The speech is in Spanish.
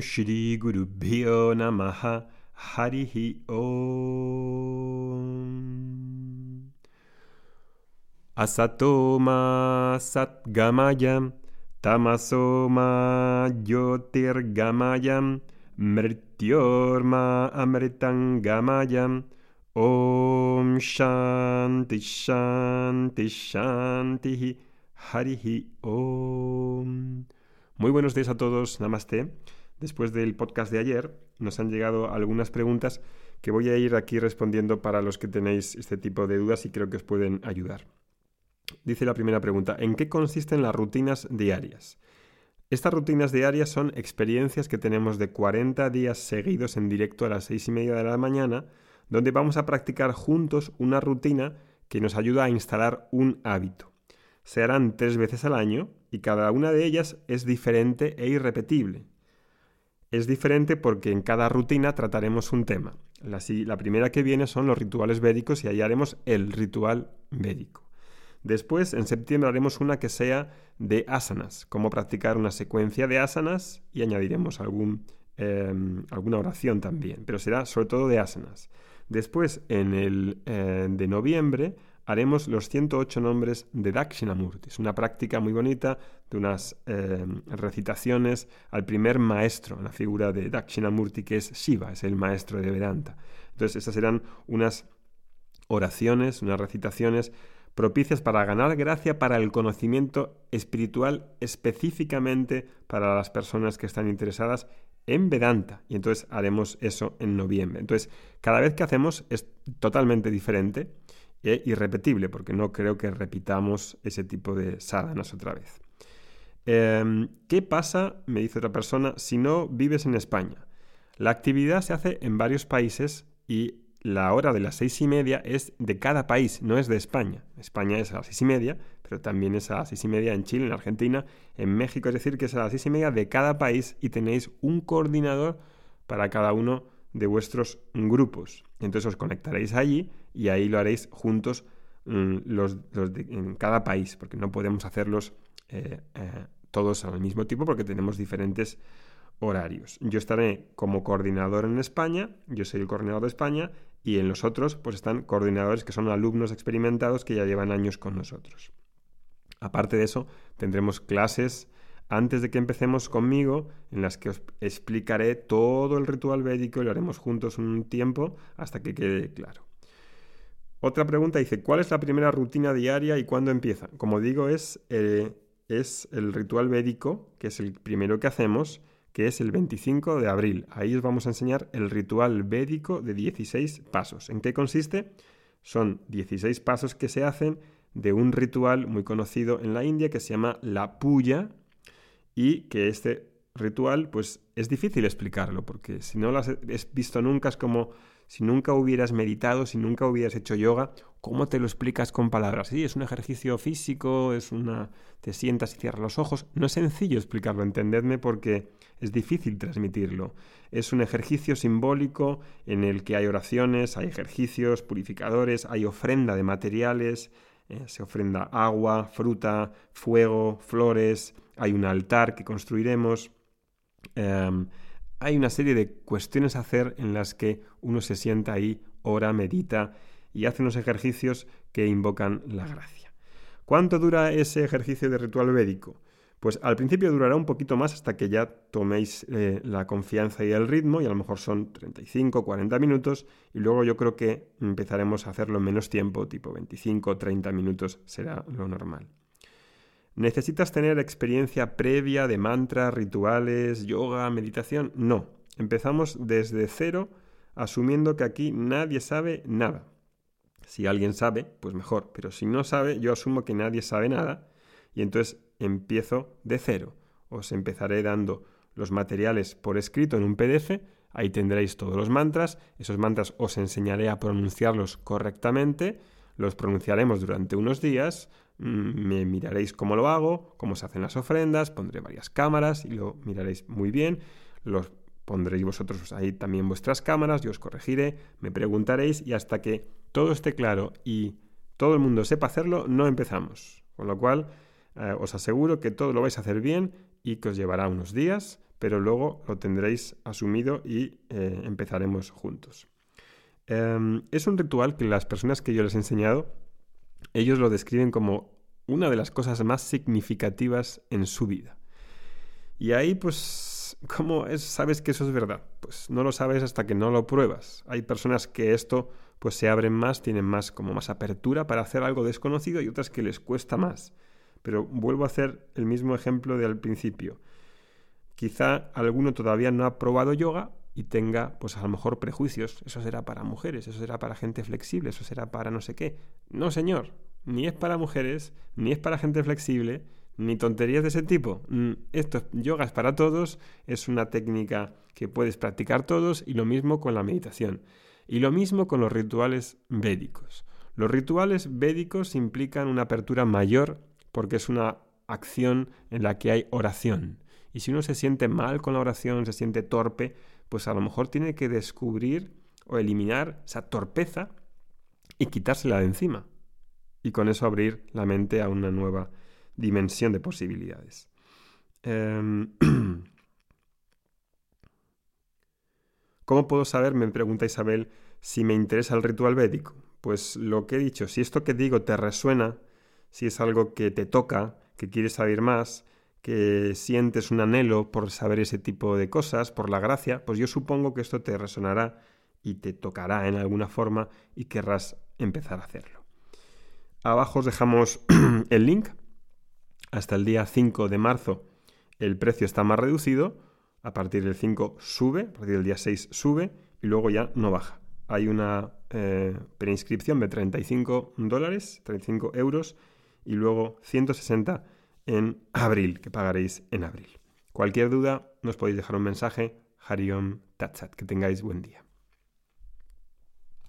Shri Guru Bhyo Namaha. Harihi Om. Asatoma Satgamayam Tamasoma Yotirgamayam Mrityorma Amritangamayam Om Shanti Shanti Shanti Harihi Om. Muy buenos días a todos, Namaste. Después del podcast de ayer nos han llegado algunas preguntas que voy a ir aquí respondiendo para los que tenéis este tipo de dudas y creo que os pueden ayudar. Dice la primera pregunta, ¿en qué consisten las rutinas diarias? Estas rutinas diarias son experiencias que tenemos de 40 días seguidos en directo a las 6 y media de la mañana, donde vamos a practicar juntos una rutina que nos ayuda a instalar un hábito. Se harán tres veces al año y cada una de ellas es diferente e irrepetible. Es diferente porque en cada rutina trataremos un tema. La, la, primera que viene son los rituales védicos y ahí haremos el ritual védico. Después, en septiembre, haremos una que sea de asanas, cómo practicar una secuencia de asanas y añadiremos algún, em, alguna oración también, pero será sobre todo de asanas. Después, en el eh, de noviembre, haremos los 108 nombres de Dakshinamurti. Es una práctica muy bonita de unas eh, recitaciones al primer maestro, la figura de Dakshinamurti, que es Shiva, es el maestro de Vedanta. Entonces, esas serán unas oraciones, unas recitaciones propicias para ganar gracia para el conocimiento espiritual específicamente para las personas que están interesadas en Vedanta. Y entonces haremos eso en noviembre. Entonces, cada vez que hacemos es totalmente diferente e irrepetible, porque no creo que repitamos ese tipo de sadhanas otra vez. Em, ¿Qué pasa, me dice otra persona, si no vives en España? La actividad se hace en varios países y la hora de las seis y media es de cada país, no es de España. España es a las seis y media, pero también es a las seis y media en Chile, en Argentina, en México, es decir, que es a las seis y media de cada país y tenéis un coordinador para cada uno de vuestros grupos. Entonces os conectaréis allí y ahí lo haréis juntos mm, los, en cada país, porque no podemos hacerlos eh, eh, todos al mismo tiempo porque tenemos diferentes horarios. Yo estaré como coordinador en España, yo soy el coordinador de España, y en los otros pues están coordinadores que son alumnos experimentados que ya llevan años con nosotros. Aparte de eso, tendremos clases antes de que empecemos conmigo, en las que os explicaré todo el ritual védico y lo haremos juntos un tiempo hasta que quede claro. Otra pregunta dice, ¿cuál es la primera rutina diaria y cuándo empieza? Como digo, es, eh, es el ritual védico, que es el primero que hacemos, que es el 25 de abril. Ahí os vamos a enseñar el ritual védico de 16 pasos. ¿En qué consiste? Son 16 pasos que se hacen de un ritual muy conocido en la India que se llama la puya, y que este ritual pues es difícil explicarlo porque si no lo has visto nunca es como si nunca hubieras meditado, si nunca hubieras hecho yoga, ¿cómo te lo explicas con palabras? Sí, es un ejercicio físico, es una te sientas y cierras los ojos, no es sencillo explicarlo, entendedme porque es difícil transmitirlo. Es un ejercicio simbólico en el que hay oraciones, hay ejercicios purificadores, hay ofrenda de materiales, eh, se ofrenda agua, fruta, fuego, flores, hay un altar que construiremos. Em, hay una serie de cuestiones a hacer en las que uno se sienta ahí, ora, medita y hace unos ejercicios que invocan la gracia. ¿Cuánto dura ese ejercicio de ritual védico? Pues al principio durará un poquito más hasta que ya toméis eh, la confianza y el ritmo, y a lo mejor son 35, 40 minutos, y luego yo creo que empezaremos a hacerlo en menos tiempo, tipo 25, 30 minutos será lo normal. ¿Necesitas tener experiencia previa de mantras, rituales, yoga, meditación? No. Empezamos desde cero, asumiendo que aquí nadie sabe nada. Si alguien sabe, pues mejor, pero si no sabe, yo asumo que nadie sabe nada, y entonces empiezo de cero. Os empezaré dando los materiales por escrito en un PDF, ahí tendréis todos los mantras, esos mantras os enseñaré a pronunciarlos correctamente, los pronunciaremos durante unos días, mm, me miraréis cómo lo hago, cómo se hacen las ofrendas, pondré varias cámaras y lo miraréis muy bien, los pondréis vosotros ahí también vuestras cámaras, yo os corregiré, me preguntaréis y hasta que todo esté claro y todo el mundo sepa hacerlo, no empezamos. Con lo cual, eh, os aseguro que todo lo vais a hacer bien y que os llevará unos días, pero luego lo tendréis asumido y eh, empezaremos juntos. Em, es un ritual que las personas que yo les he enseñado, ellos lo describen como una de las cosas más significativas en su vida. Y ahí, pues, ¿cómo es, sabes que eso es verdad? Pues no lo sabes hasta que no lo pruebas. Hay personas que esto, pues, se abren más, tienen más, como más apertura para hacer algo desconocido y otras que les cuesta más. Pero vuelvo a hacer el mismo ejemplo del principio. Quizá alguno todavía no ha probado yoga y tenga, pues a lo mejor, prejuicios. Eso será para mujeres, eso será para gente flexible, eso será para no sé qué. No, señor, ni es para mujeres, ni es para gente flexible, ni tonterías de ese tipo. Mm, esto, yoga es para todos, es una técnica que puedes practicar todos y lo mismo con la meditación. Y lo mismo con los rituales védicos. Los rituales védicos implican una apertura mayor porque es una acción en la que hay oración. Y si uno se siente mal con la oración, se siente torpe, pues a lo mejor tiene que descubrir o eliminar esa torpeza y quitársela de encima. Y con eso abrir la mente a una nueva dimensión de posibilidades. Em, ¿Cómo puedo saber, me pregunta Isabel, si me interesa el ritual védico? Pues lo que he dicho, si esto que digo te resuena, si es algo que te toca, que quieres saber más, sientes un anhelo por saber ese tipo de cosas, por la gracia, pues yo supongo que esto te resonará y te tocará en alguna forma y querrás empezar a hacerlo. Abajo os dejamos el link. Hasta el día 5 de marzo el precio está más reducido. A partir del 5 sube, a partir del día 6 sube y luego ya no baja. Hay una eh, preinscripción de 35 dólares, 35 euros y luego 160 en abril, que pagaréis en abril. Cualquier duda, nos podéis dejar un mensaje. Hariom Tatsat. Que tengáis buen día.